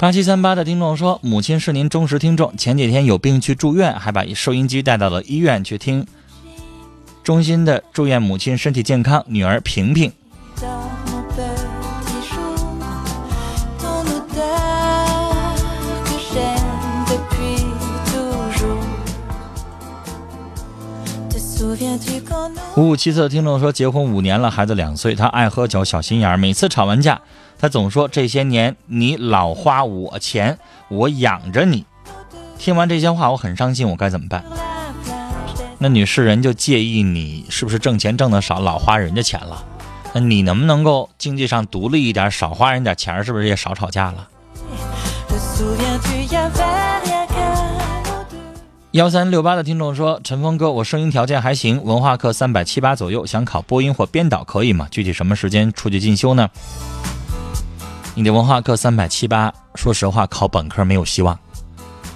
八七三八的听众说，母亲是您忠实听众，前几天有病去住院，还把收音机带到了医院去听。衷心的祝愿母亲身体健康，女儿平平。五五七四的听众说，结婚五年了，孩子两岁，他爱喝酒，小心眼儿，每次吵完架，他总说这些年你老花我钱，我养着你。听完这些话，我很伤心，我该怎么办？那女士人就介意你是不是挣钱挣的少，老花人家钱了？那你能不能够经济上独立一点，少花人点钱，是不是也少吵架了？幺三六八的听众说：“陈峰哥，我声音条件还行，文化课三百七八左右，想考播音或编导可以吗？具体什么时间出去进修呢？”你的文化课三百七八，说实话，考本科没有希望，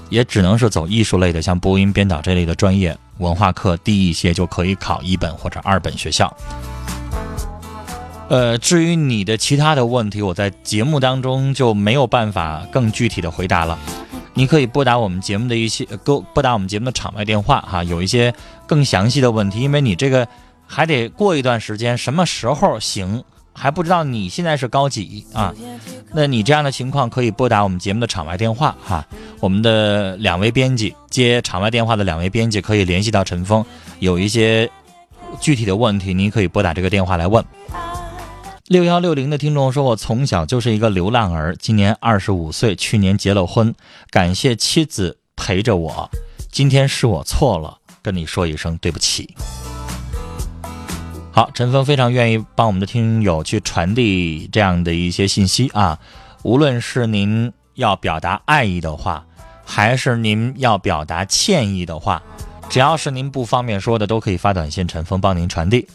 也只能是走艺术类的，像播音、编导这类的专业。文化课低一些就可以考一本或者二本学校。呃，至于你的其他的问题，我在节目当中就没有办法更具体的回答了。你可以拨打我们节目的一些，拨拨打我们节目的场外电话哈，有一些更详细的问题，因为你这个还得过一段时间，什么时候行？还不知道你现在是高几啊？那你这样的情况可以拨打我们节目的场外电话哈。我们的两位编辑接场外电话的两位编辑可以联系到陈峰，有一些具体的问题，您可以拨打这个电话来问。六幺六零的听众说：“我从小就是一个流浪儿，今年二十五岁，去年结了婚，感谢妻子陪着我。今天是我错了，跟你说一声对不起。”好，陈峰非常愿意帮我们的听友去传递这样的一些信息啊，无论是您要表达爱意的话，还是您要表达歉意的话，只要是您不方便说的，都可以发短信，陈峰帮您传递。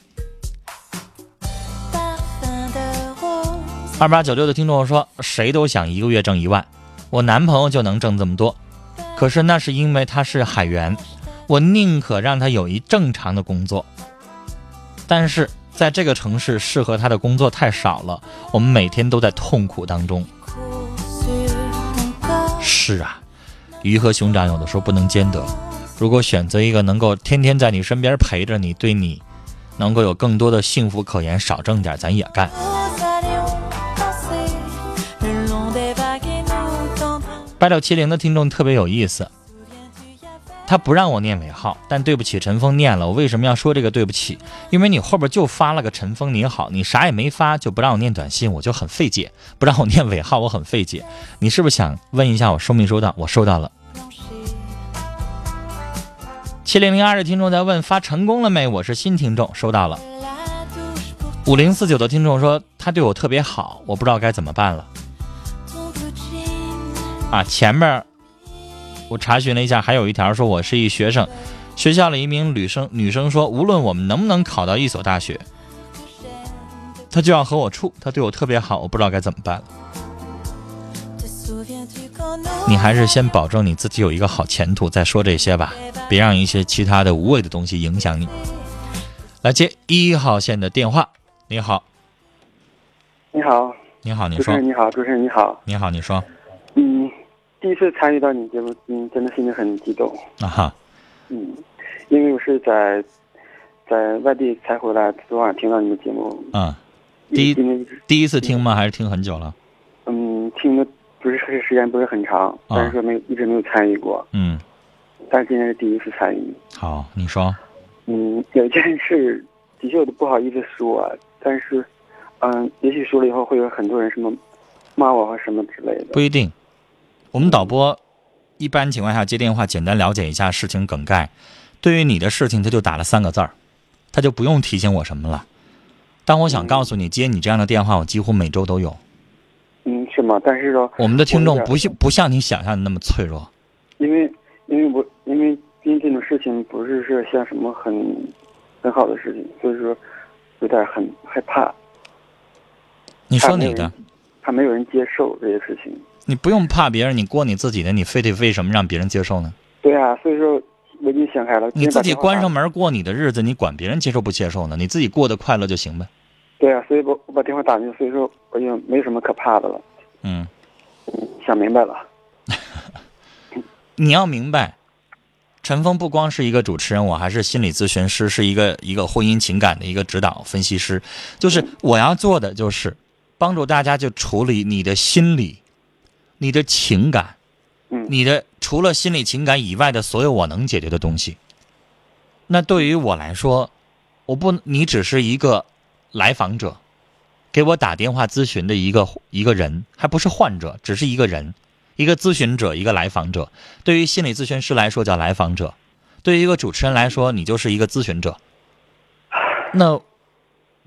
二八九六的听众说，谁都想一个月挣一万，我男朋友就能挣这么多，可是那是因为他是海员，我宁可让他有一正常的工作。但是在这个城市，适合他的工作太少了，我们每天都在痛苦当中。是啊，鱼和熊掌有的时候不能兼得。如果选择一个能够天天在你身边陪着你，对你能够有更多的幸福可言，少挣点咱也干。八六七零的听众特别有意思。他不让我念尾号，但对不起，陈峰念了。我为什么要说这个对不起？因为你后边就发了个陈峰你好，你啥也没发，就不让我念短信，我就很费解。不让我念尾号，我很费解。你是不是想问一下我收没收到？我收到了。七零零二的听众在问发成功了没？我是新听众，收到了。五零四九的听众说他对我特别好，我不知道该怎么办了。啊，前面。我查询了一下，还有一条说我是一学生，学校里一名女生女生说，无论我们能不能考到一所大学，她就要和我处，她对我特别好，我不知道该怎么办了。你还是先保证你自己有一个好前途再说这些吧，别让一些其他的无谓的东西影响你。来接一号线的电话，你好，你好，你好，你说，主持人你好，主持人你好，你好，你说，嗯。第一次参与到你节目，嗯，真的心里很激动啊哈，嗯，因为我是在在外地才回来，昨晚听到你的节目，啊，第一第一次听吗？还是听很久了？嗯，听的不是时间不是很长，但是说没有一直没有参与过，嗯，但是今天是第一次参与。好，你说，嗯，有一件事的确我都不好意思说，但是，嗯，也许说了以后会有很多人什么骂我或什么之类的，不一定。我们导播一般情况下接电话，简单了解一下事情梗概。对于你的事情，他就打了三个字儿，他就不用提醒我什么了。但我想告诉你接你这样的电话，我几乎每周都有。嗯，是吗？但是说我们的听众不像不像你想象的那么脆弱。因为因为我因为因为这种事情不是是像什么很很好的事情，所以说有点很害怕。你说你的，怕没有人接受这些事情。你不用怕别人，你过你自己的，你非得为什么让别人接受呢？对啊，所以说我已经想开了。你自己关上门过你的日子，你管别人接受不接受呢？你自己过得快乐就行呗。对啊，所以我我把电话打进去，所以说我就没什么可怕的了。嗯，想明白了。你要明白，陈峰不光是一个主持人，我还是心理咨询师，是一个一个婚姻情感的一个指导分析师。就是我要做的就是帮助大家就处理你的心理、你的情感、嗯，你的除了心理情感以外的所有我能解决的东西。那对于我来说，我不，你只是一个来访者，给我打电话咨询的一个一个人，还不是患者，只是一个人。一个咨询者，一个来访者，对于心理咨询师来说叫来访者，对于一个主持人来说，你就是一个咨询者。那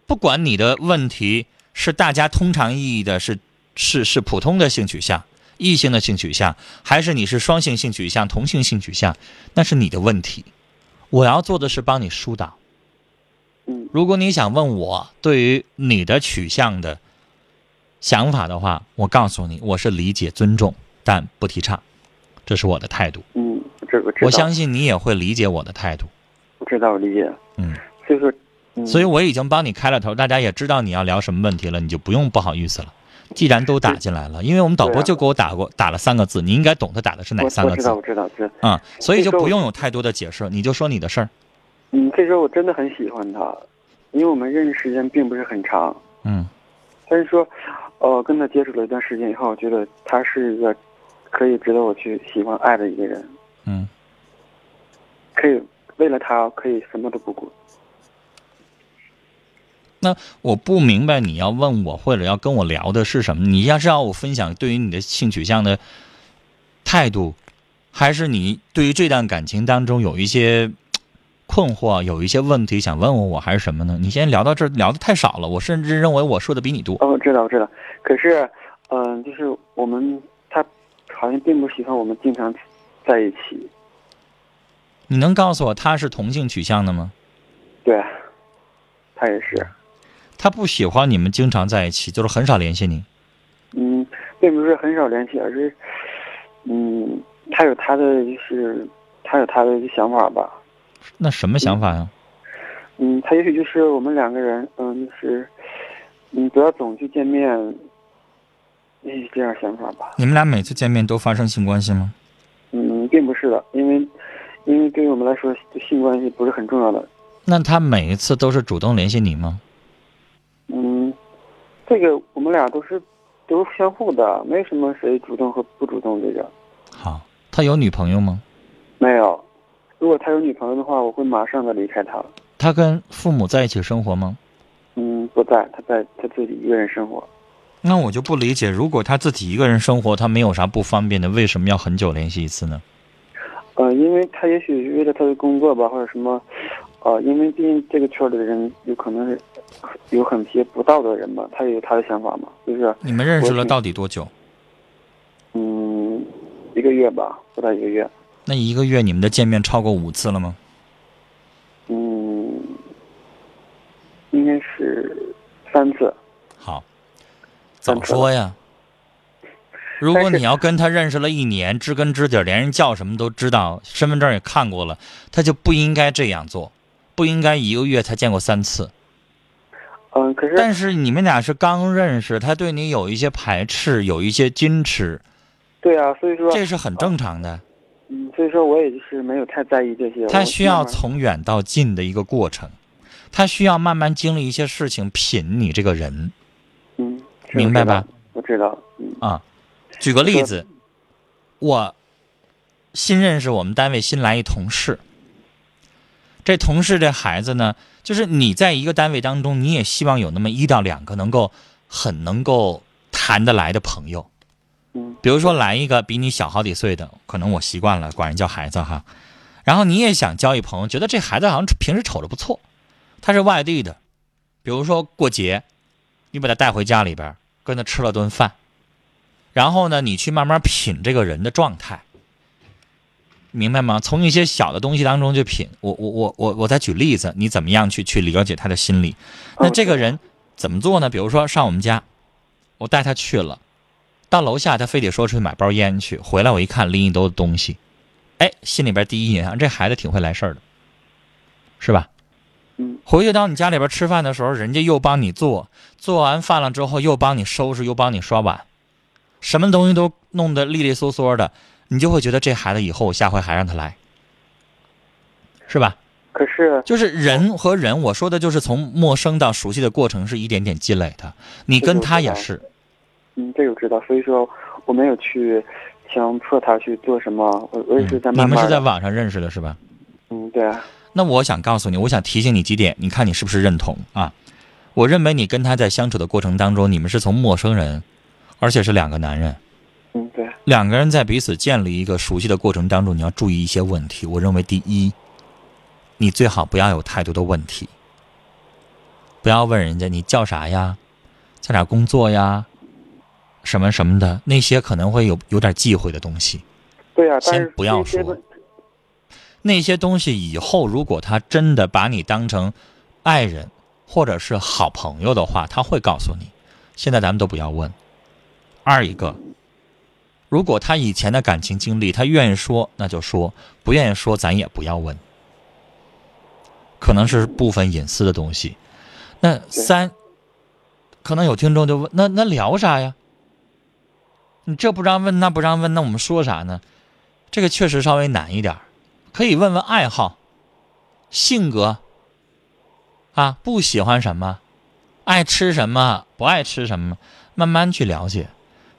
不管你的问题是大家通常意义的，是是是普通的性取向、异性的性取向，还是你是双性性取向、同性性取向，那是你的问题。我要做的是帮你疏导。嗯，如果你想问我对于你的取向的想法的话，我告诉你，我是理解、尊重。但不提倡，这是我的态度。嗯，这个我相信你也会理解我的态度。我知道，我理解。嗯，所以说，所以我已经帮你开了头，大家也知道你要聊什么问题了，你就不用不好意思了。既然都打进来了，因为我们导播就给我打过打了三个字，你应该懂他打的是哪三个字。我知道，我知道，知道。啊，所以就不用有太多的解释，你就说你的事儿。嗯，可以说我真的很喜欢他，因为我们认识时间并不是很长。嗯。但是说，呃，跟他接触了一段时间以后，我觉得他是一个。可以值得我去喜欢爱的一个人，嗯，可以为了他可以什么都不顾。那我不明白你要问我或者要跟我聊的是什么？你要是要我分享对于你的性取向的态度，还是你对于这段感情当中有一些困惑、有一些问题想问问我，还是什么呢？你先聊到这儿，聊的太少了，我甚至认为我说的比你多。哦，我知道，我知道。可是，嗯，就是我们他。好像并不喜欢我们经常在一起。你能告诉我他是同性取向的吗？对，他也是。他不喜欢你们经常在一起，就是很少联系你。嗯，并不是很少联系，而是，嗯，他有他的就是他有他的想法吧。那什么想法呀？嗯，他也许就是我们两个人，嗯，就是，嗯，不要总去见面。也许这样想法吧。你们俩每次见面都发生性关系吗？嗯，并不是的，因为，因为对于我们来说，性关系不是很重要的。那他每一次都是主动联系你吗？嗯，这个我们俩都是都是相互的，没什么谁主动和不主动这个。好，他有女朋友吗？没有。如果他有女朋友的话，我会马上的离开他。他跟父母在一起生活吗？嗯，不在，他在他自己一个人生活。那我就不理解，如果他自己一个人生活，他没有啥不方便的，为什么要很久联系一次呢？呃，因为他也许是为了他的工作吧，或者什么，呃，因为毕竟这个圈里的人有可能是有很些不道德的人嘛，他也有他的想法嘛，就是。你们认识了到底多久？嗯，一个月吧，不到一个月。那一个月你们的见面超过五次了吗？嗯，应该是三次。好。早说呀！如果你要跟他认识了一年，知根知底，连人叫什么都知道，身份证也看过了，他就不应该这样做，不应该一个月才见过三次。嗯，可是但是你们俩是刚认识，他对你有一些排斥，有一些矜持。对啊，所以说这是很正常的。嗯，所以说我也就是没有太在意这些。他需要从远到近的一个过程，他需要慢慢经历一些事情，品你这个人。嗯。明白吧？我知道。啊，举个例子，我新认识我们单位新来一同事，这同事这孩子呢，就是你在一个单位当中，你也希望有那么一到两个能够很能够谈得来的朋友。嗯。比如说来一个比你小好几岁的，可能我习惯了管人叫孩子哈，然后你也想交一朋友，觉得这孩子好像平时瞅着不错，他是外地的，比如说过节，你把他带回家里边。跟他吃了顿饭，然后呢，你去慢慢品这个人的状态。明白吗？从一些小的东西当中去品。我我我我我再举例子，你怎么样去去了解他的心理？那这个人怎么做呢？比如说上我们家，我带他去了，到楼下他非得说出去买包烟去，回来我一看拎一兜子东西，哎，心里边第一印象这孩子挺会来事儿的，是吧？嗯回去到你家里边吃饭的时候，人家又帮你做，做完饭了之后又帮你收拾，又帮你刷碗，什么东西都弄得利利索索的，你就会觉得这孩子以后我下回还让他来，是吧？可是就是人和人，我说的就是从陌生到熟悉的过程是一点点积累的。你跟他也是，嗯，这个我知道，所以说我没有去强迫他去做什么，我我也是在慢慢嗯你们是在网上认识的是吧？嗯对啊那我想告诉你，我想提醒你几点，你看你是不是认同啊？我认为你跟他在相处的过程当中，你们是从陌生人，而且是两个男人，嗯对两个人在彼此建立一个熟悉的过程当中，你要注意一些问题。我认为第一，你最好不要有太多的问题，不要问人家你叫啥呀，在哪工作呀，什么什么的，那些可能会有有点忌讳的东西。对啊，先不要说那些东西以后如果他真的把你当成爱人或者是好朋友的话，他会告诉你。现在咱们都不要问。二一个，如果他以前的感情经历，他愿意说那就说，不愿意说咱也不要问。可能是部分隐私的东西。那三，可能有听众就问，那那聊啥呀？你这不让问，那不让问，那我们说啥呢？这个确实稍微难一点儿可以问问爱好、性格，啊，不喜欢什么，爱吃什么，不爱吃什么，慢慢去了解。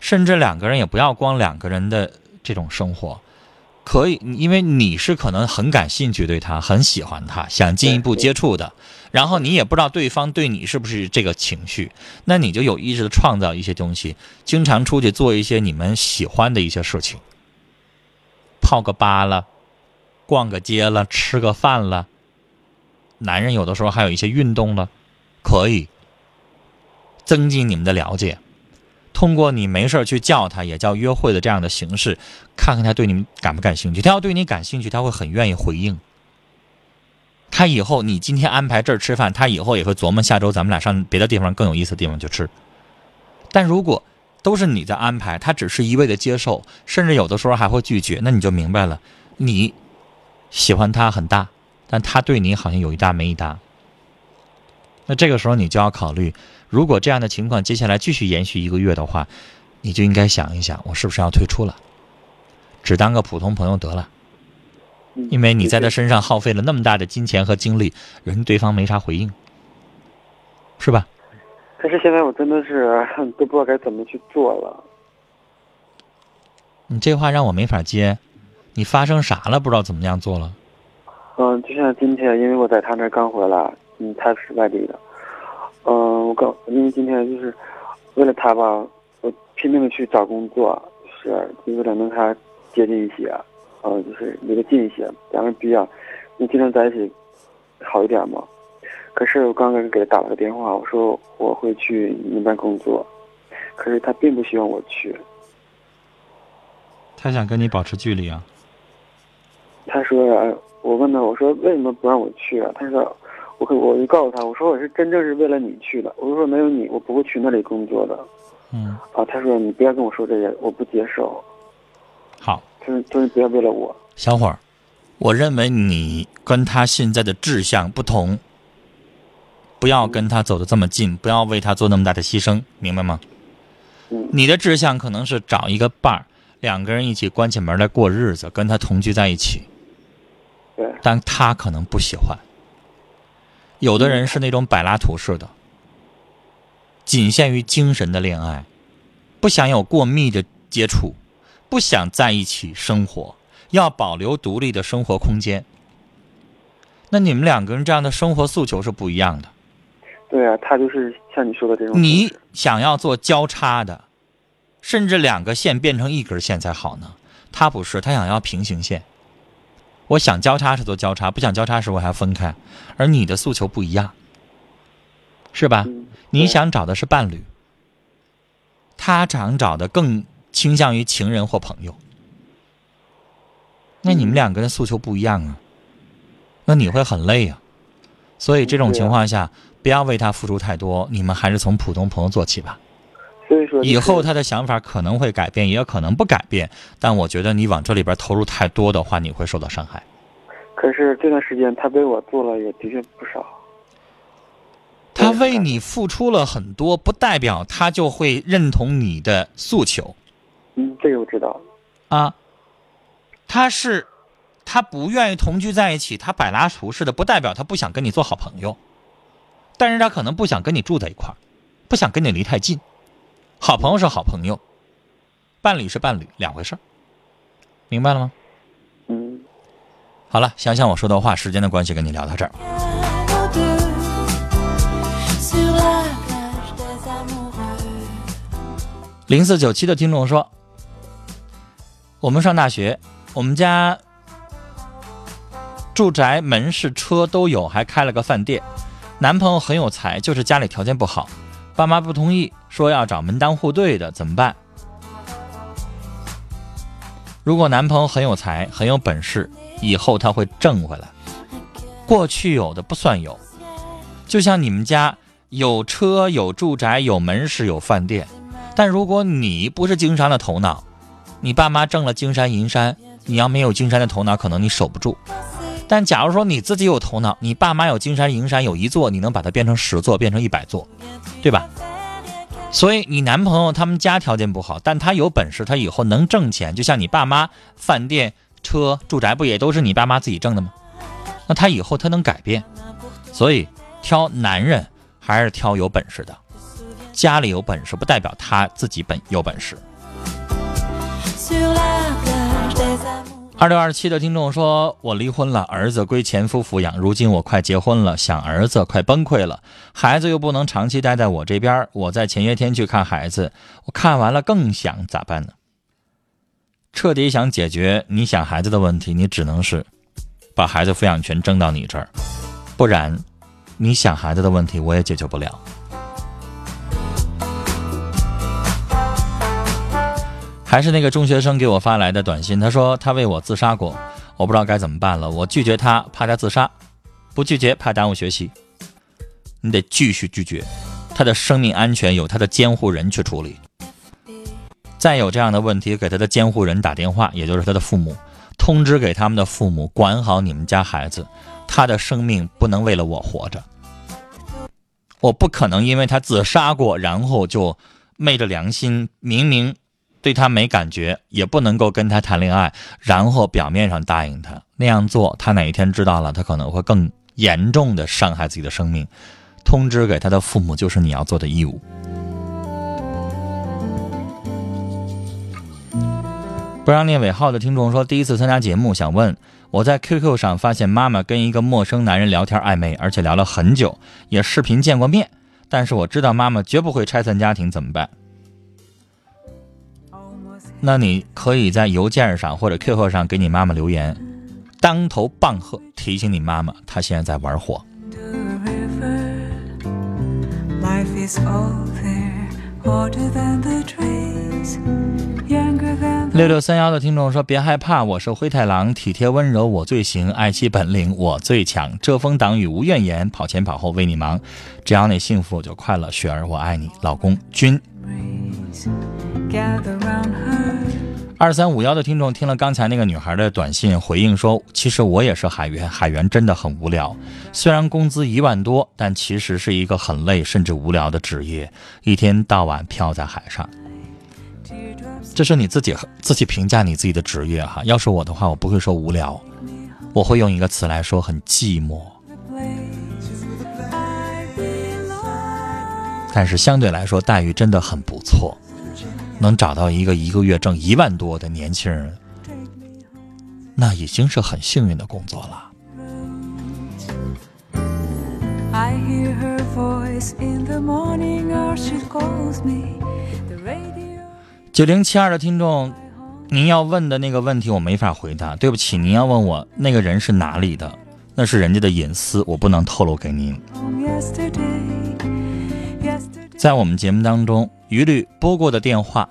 甚至两个人也不要光两个人的这种生活，可以，因为你是可能很感兴趣对他，很喜欢他，想进一步接触的，然后你也不知道对方对你是不是这个情绪，那你就有意识的创造一些东西，经常出去做一些你们喜欢的一些事情，泡个吧了。逛个街了，吃个饭了，男人有的时候还有一些运动了，可以增进你们的了解。通过你没事去叫他，也叫约会的这样的形式，看看他对你感不感兴趣。他要对你感兴趣，他会很愿意回应。他以后你今天安排这儿吃饭，他以后也会琢磨下周咱们俩上别的地方更有意思的地方去吃。但如果都是你在安排，他只是一味的接受，甚至有的时候还会拒绝，那你就明白了，你。喜欢他很大，但他对你好像有一搭没一搭。那这个时候你就要考虑，如果这样的情况接下来继续延续一个月的话，你就应该想一想，我是不是要退出了，只当个普通朋友得了。嗯因为你在他身上耗费了那么大的金钱和精力，人对方没啥回应，是吧？可是现在我真的是都不知道该怎么去做了。你这话让我没法接，你发生啥了？不知道怎么样做了？嗯，就像今天，因为我在他那儿刚回来，嗯，他是外地的，嗯，我刚因为今天就是为了他吧，我拼命的去找工作，是就为了能和他接近一些，呃，就是离得近一些，咱们比较，能经常在一起好一点嘛。可是我刚刚给他打了个电话，我说我会去你那边工作，可是他并不希望我去。他想跟你保持距离啊？他说，呃我问他，我说为什么不让我去啊？他说，我可我就告诉他，我说我是真正是为了你去的。我说没有你，我不会去那里工作的。嗯，啊，他说你不要跟我说这些，我不接受。好。就是就是不要为了我。小伙儿，我认为你跟他现在的志向不同，不要跟他走的这么近，不要为他做那么大的牺牲，明白吗？嗯你的志向可能是找一个伴儿，两个人一起关起门来过日子，跟他同居在一起，对，但他可能不喜欢。有的人是那种柏拉图式的，仅限于精神的恋爱，不想有过密的接触，不想在一起生活，要保留独立的生活空间。那你们两个人这样的生活诉求是不一样的。对啊，他就是像你说的这种。你想要做交叉的，甚至两个线变成一根线才好呢。他不是，他想要平行线。我想交叉时做交叉，不想交叉时我还要分开。而你的诉求不一样，是吧？嗯你想找的是伴侣，他想找的更倾向于情人或朋友。那你们两个人诉求不一样啊，那你会很累啊。所以这种情况下，不要为他付出太多，你们还是从普通朋友做起吧。以后他的想法可能会改变，也可能不改变。但我觉得你往这里边投入太多的话，你会受到伤害。可是这段时间他为我做了也的确不少。他为你付出了很多，不代表他就会认同你的诉求。嗯，这个我知道。啊，他是他不愿意同居在一起，他柏拉图式的，不代表他不想跟你做好朋友，但是他可能不想跟你住在一块儿，不想跟你离太近。好朋友是好朋友，伴侣是伴侣，两回事儿，明白了吗？嗯，好了，想想我说的话，时间的关系，跟你聊到这儿。零四九七的听众说：“我们上大学，我们家住宅、门市、车都有，还开了个饭店。男朋友很有才，就是家里条件不好，爸妈不同意，说要找门当户对的，怎么办？如果男朋友很有才、很有本事，以后他会挣回来。过去有的不算有，就像你们家有车、有住宅、有门市、有饭店。”但如果你不是经商的头脑，你爸妈挣了金山银山，你要没有金山的头脑，可能你守不住。但假如说你自己有头脑，你爸妈有金山银山有一座，你能把它变成十座，变成一百座，对吧？所以你男朋友他们家条件不好，但他有本事，他以后能挣钱。就像你爸妈饭店、车、住宅不也都是你爸妈自己挣的吗？那他以后他能改变。所以挑男人还是挑有本事的。家里有本事不代表他自己本有本事。二六二七的听众说：“我离婚了，儿子归前夫抚养。如今我快结婚了，想儿子快崩溃了，孩子又不能长期待在我这边。我在前些天去看孩子，我看完了更想咋办呢？彻底想解决你想孩子的问题，你只能是把孩子抚养权争到你这儿，不然你想孩子的问题我也解决不了。”还是那个中学生给我发来的短信，他说他为我自杀过，我不知道该怎么办了。我拒绝他，怕他自杀；不拒绝，怕耽误学习。你得继续拒绝，他的生命安全由他的监护人去处理。再有这样的问题，给他的监护人打电话，也就是他的父母，通知给他们的父母管好你们家孩子。他的生命不能为了我活着，我不可能因为他自杀过，然后就昧着良心，明明。对他没感觉，也不能够跟他谈恋爱，然后表面上答应他那样做，他哪一天知道了，他可能会更严重的伤害自己的生命。通知给他的父母就是你要做的义务。不让念尾号的听众说，第一次参加节目，想问我在 QQ 上发现妈妈跟一个陌生男人聊天暧昧，而且聊了很久，也视频见过面，但是我知道妈妈绝不会拆散家庭，怎么办？那你可以在邮件上或者 QQ 上给你妈妈留言，当头棒喝，提醒你妈妈她现在在玩火。六六三幺的听众说：“别害怕，我是灰太狼，体贴温柔我最行，爱惜本领我最强，遮风挡雨无怨言，跑前跑后为你忙，只要你幸福我就快乐，雪儿我爱你，老公君。”二三五幺的听众听了刚才那个女孩的短信，回应说：“其实我也是海员，海员真的很无聊。虽然工资一万多，但其实是一个很累甚至无聊的职业，一天到晚漂在海上。这是你自己自己评价你自己的职业哈。要是我的话，我不会说无聊，我会用一个词来说很寂寞。但是相对来说，待遇真的很不错。”能找到一个一个月挣一万多的年轻人，那已经是很幸运的工作了。九零七二的听众，您要问的那个问题我没法回答，对不起，您要问我那个人是哪里的，那是人家的隐私，我不能透露给您。在我们节目当中，一律拨过的电话，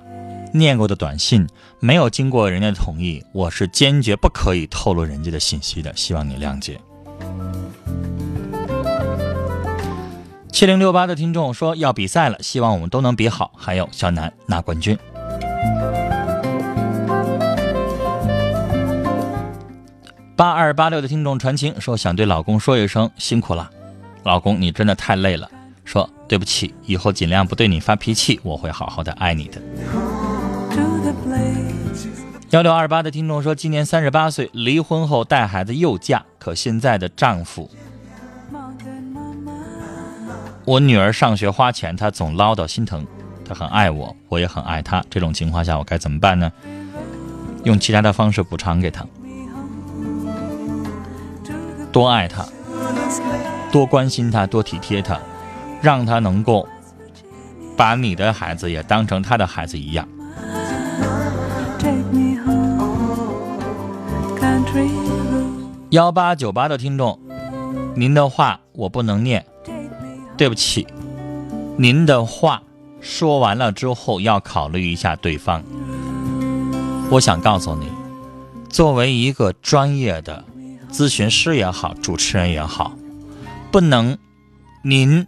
念过的短信没有经过人家的同意，我是坚决不可以透露人家的信息的，希望你谅解。七零六八的听众说要比赛了，希望我们都能比好，还有小南拿冠军。八二八六的听众传情说想对老公说一声辛苦了，老公你真的太累了，说对不起，以后尽量不对你发脾气，我会好好的爱你的。幺六二八的听众说今年三十八岁，离婚后带孩子又嫁，可现在的丈夫。我女儿上学花钱，她总唠叨心疼。她很爱我，我也很爱她。这种情况下，我该怎么办呢？用其他的方式补偿给她，多爱她，多关心她，多体贴她，让他能够把你的孩子也当成他的孩子一样。幺八九八的听众，您的话我不能念。对不起，您的话说完了之后要考虑一下对方。我想告诉你，作为一个专业的咨询师也好，主持人也好，不能您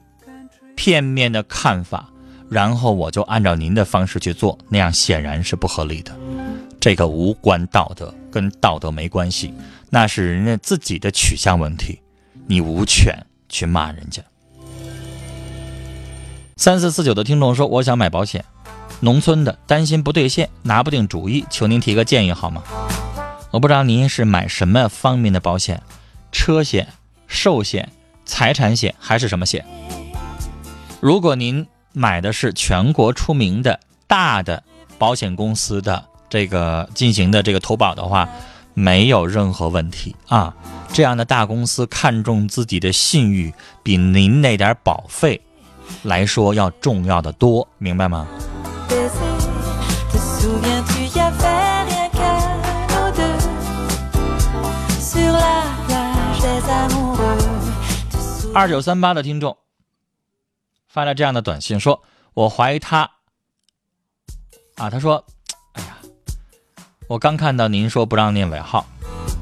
片面的看法，然后我就按照您的方式去做，那样显然是不合理的。这个无关道德，跟道德没关系，那是人家自己的取向问题，你无权去骂人家。三四四九的听众说：“我想买保险，农村的担心不兑现，拿不定主意，求您提个建议好吗？”我不知道您是买什么方面的保险，车险、寿险、财产险还是什么险？如果您买的是全国出名的大的保险公司的这个进行的这个投保的话，没有任何问题啊。这样的大公司看重自己的信誉，比您那点保费。来说要重要的多，明白吗？二九三八的听众发了这样的短信，说我怀疑他啊，他说，哎呀，我刚看到您说不让念尾号，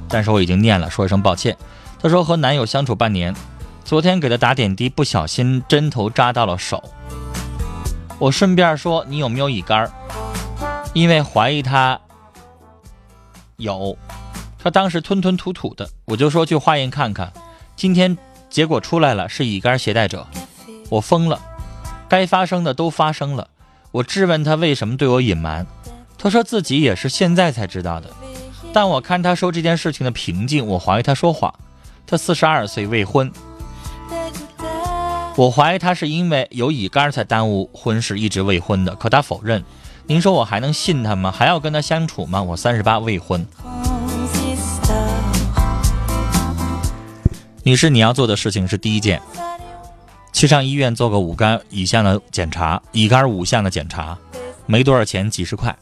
但是我已经念了，说一声抱歉。他说和男友相处半年。昨天给他打点滴，不小心针头扎到了手。我顺便说，你有没有乙肝？因为怀疑他有，他当时吞吞吐吐的，我就说去化验看看。今天结果出来了，是乙肝携带者。我疯了，该发生的都发生了。我质问他为什么对我隐瞒，他说自己也是现在才知道的。但我看他说这件事情的平静，我怀疑他说谎。他四十二岁，未婚。我怀疑他是因为有乙肝才耽误婚事，一直未婚的。可他否认。您说我还能信他吗？还要跟他相处吗？我三十八，未婚。女士，你要做的事情是第一件，去上医院做个五肝乙项的检查，乙肝五项的检查，没多少钱，几十块。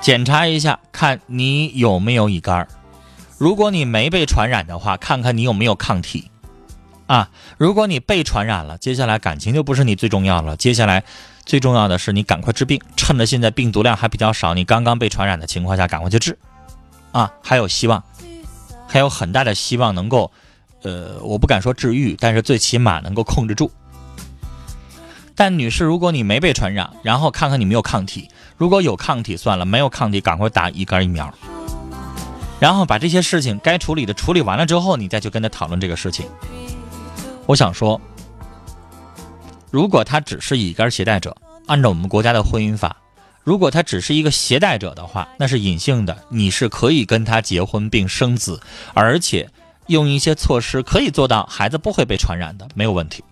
检查一下，看你有没有乙肝。如果你没被传染的话，看看你有没有抗体。啊，如果你被传染了，接下来感情就不是你最重要了。接下来，最重要的是你赶快治病，趁着现在病毒量还比较少，你刚刚被传染的情况下，赶快去治。啊，还有希望，还有很大的希望能够，呃，我不敢说治愈，但是最起码能够控制住。但女士，如果你没被传染，然后看看你没有抗体，如果有抗体算了，没有抗体赶快打乙肝疫苗，然后把这些事情该处理的处理完了之后，你再去跟他讨论这个事情。我想说，如果他只是乙肝携带者，按照我们国家的婚姻法，如果他只是一个携带者的话，那是隐性的，你是可以跟他结婚并生子，而且用一些措施可以做到孩子不会被传染的，没有问题。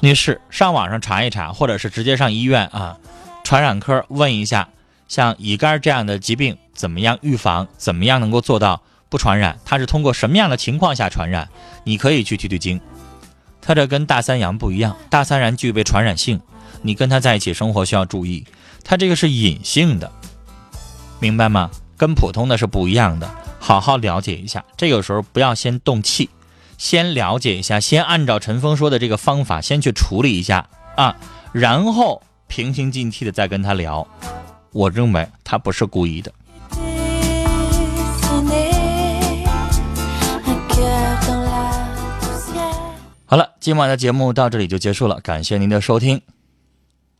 女士，上网上查一查，或者是直接上医院啊，传染科问一下，像乙肝这样的疾病怎么样预防，怎么样能够做到？不传染，它是通过什么样的情况下传染？你可以去取取经。它这跟大三阳不一样，大三阳具备传染性，你跟他在一起生活需要注意。它这个是隐性的，明白吗？跟普通的是不一样的。好好了解一下，这个时候不要先动气，先了解一下，先按照陈峰说的这个方法先去处理一下啊，然后平心静气的再跟他聊。我认为他不是故意的。好了，今晚的节目到这里就结束了，感谢您的收听，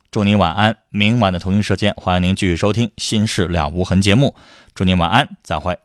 祝您晚安。明晚的同一时间，欢迎您继续收听《心事了无痕》节目，祝您晚安，再会。